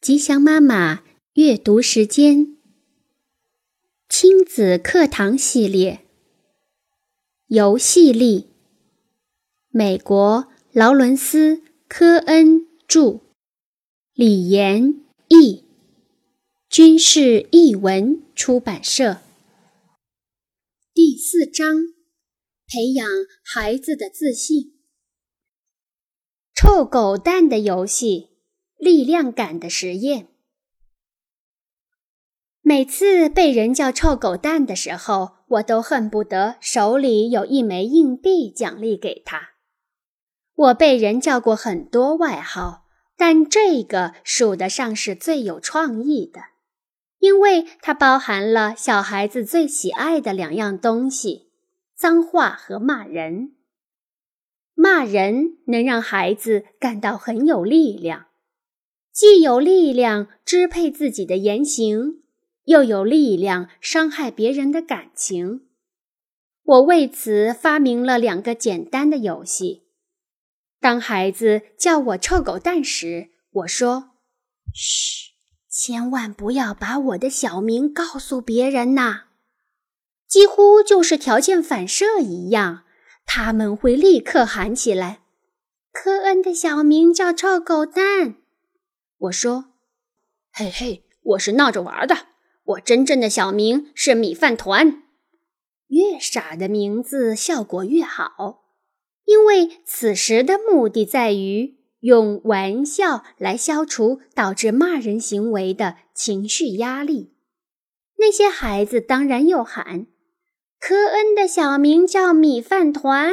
吉祥妈妈阅读时间，亲子课堂系列，游戏力。美国劳伦斯·科恩著，李延译，军事译文出版社。第四章：培养孩子的自信。臭狗蛋的游戏。力量感的实验。每次被人叫臭狗蛋的时候，我都恨不得手里有一枚硬币奖励给他。我被人叫过很多外号，但这个数得上是最有创意的，因为它包含了小孩子最喜爱的两样东西：脏话和骂人。骂人能让孩子感到很有力量。既有力量支配自己的言行，又有力量伤害别人的感情。我为此发明了两个简单的游戏。当孩子叫我“臭狗蛋”时，我说：“嘘，千万不要把我的小名告诉别人呐！”几乎就是条件反射一样，他们会立刻喊起来：“科恩的小名叫臭狗蛋。”我说：“嘿嘿，我是闹着玩的。我真正的小名是米饭团。越傻的名字效果越好，因为此时的目的在于用玩笑来消除导致骂人行为的情绪压力。那些孩子当然又喊：‘科恩的小名叫米饭团。’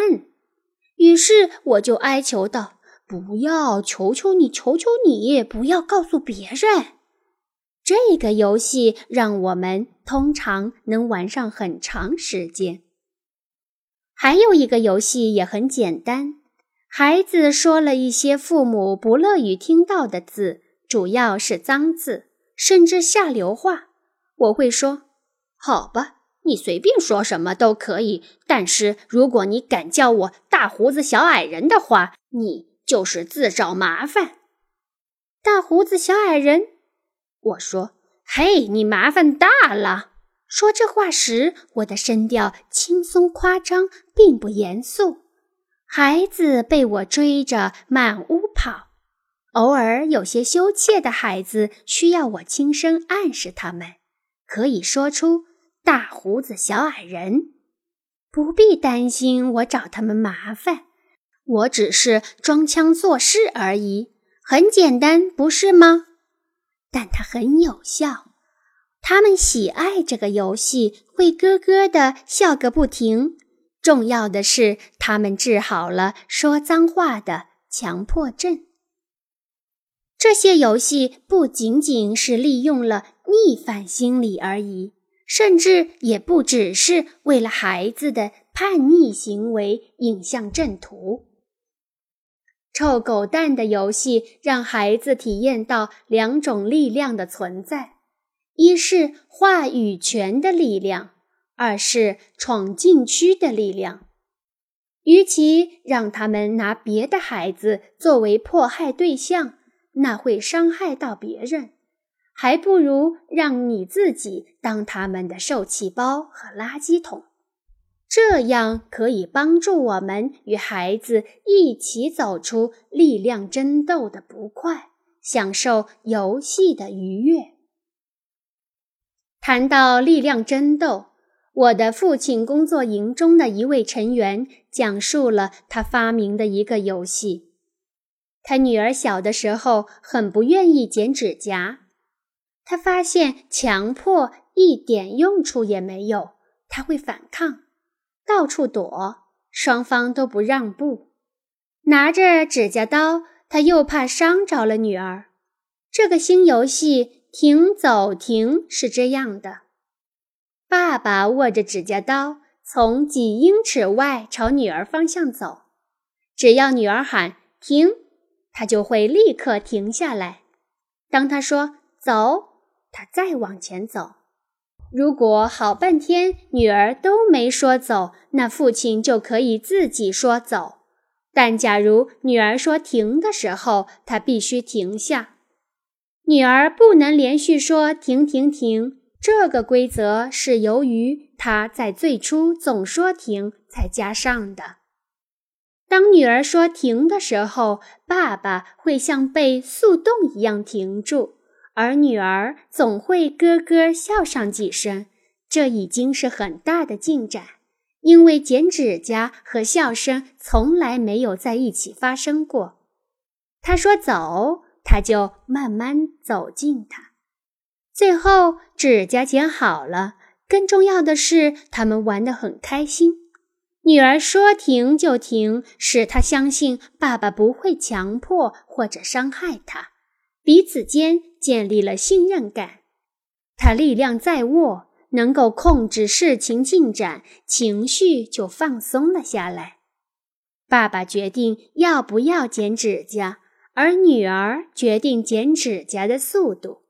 于是我就哀求道。”不要，求求你，求求你，不要告诉别人。这个游戏让我们通常能玩上很长时间。还有一个游戏也很简单，孩子说了一些父母不乐于听到的字，主要是脏字，甚至下流话。我会说：“好吧，你随便说什么都可以，但是如果你敢叫我大胡子小矮人的话，你。”就是自找麻烦，大胡子小矮人。我说：“嘿，你麻烦大了。”说这话时，我的声调轻松夸张，并不严肃。孩子被我追着满屋跑，偶尔有些羞怯的孩子需要我轻声暗示他们，可以说出“大胡子小矮人”，不必担心我找他们麻烦。我只是装腔作势而已，很简单，不是吗？但它很有效，他们喜爱这个游戏，会咯咯地笑个不停。重要的是，他们治好了说脏话的强迫症。这些游戏不仅仅是利用了逆反心理而已，甚至也不只是为了孩子的叛逆行为引向正途。臭狗蛋的游戏让孩子体验到两种力量的存在：一是话语权的力量，二是闯禁区的力量。与其让他们拿别的孩子作为迫害对象，那会伤害到别人，还不如让你自己当他们的受气包和垃圾桶。这样可以帮助我们与孩子一起走出力量争斗的不快，享受游戏的愉悦。谈到力量争斗，我的父亲工作营中的一位成员讲述了他发明的一个游戏。他女儿小的时候很不愿意剪指甲，他发现强迫一点用处也没有，他会反抗。到处躲，双方都不让步。拿着指甲刀，他又怕伤着了女儿。这个新游戏“停走停”是这样的：爸爸握着指甲刀，从几英尺外朝女儿方向走。只要女儿喊“停”，他就会立刻停下来。当他说“走”，他再往前走。如果好半天女儿都没说走，那父亲就可以自己说走。但假如女儿说停的时候，他必须停下。女儿不能连续说“停停停”。这个规则是由于她在最初总说“停”才加上的。当女儿说“停”的时候，爸爸会像被速冻一样停住，而女儿总会咯咯笑上几声。这已经是很大的进展，因为剪指甲和笑声从来没有在一起发生过。他说：“走。”他就慢慢走近他，最后指甲剪好了。更重要的是，他们玩得很开心。女儿说停就停，使他相信爸爸不会强迫或者伤害他，彼此间建立了信任感。他力量在握，能够控制事情进展，情绪就放松了下来。爸爸决定要不要剪指甲。而女儿决定剪指甲的速度。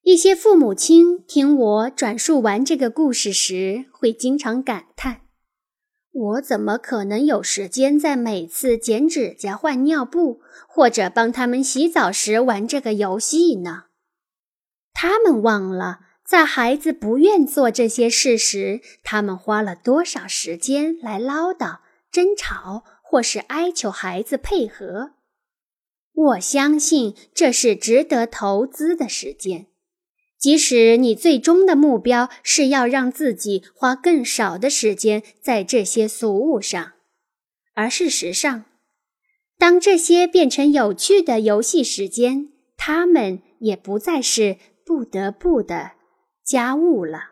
一些父母亲听我转述完这个故事时，会经常感叹：“我怎么可能有时间在每次剪指甲、换尿布，或者帮他们洗澡时玩这个游戏呢？”他们忘了，在孩子不愿做这些事时，他们花了多少时间来唠叨、争吵。或是哀求孩子配合，我相信这是值得投资的时间。即使你最终的目标是要让自己花更少的时间在这些俗物上，而事实上，当这些变成有趣的游戏时间，他们也不再是不得不的家务了。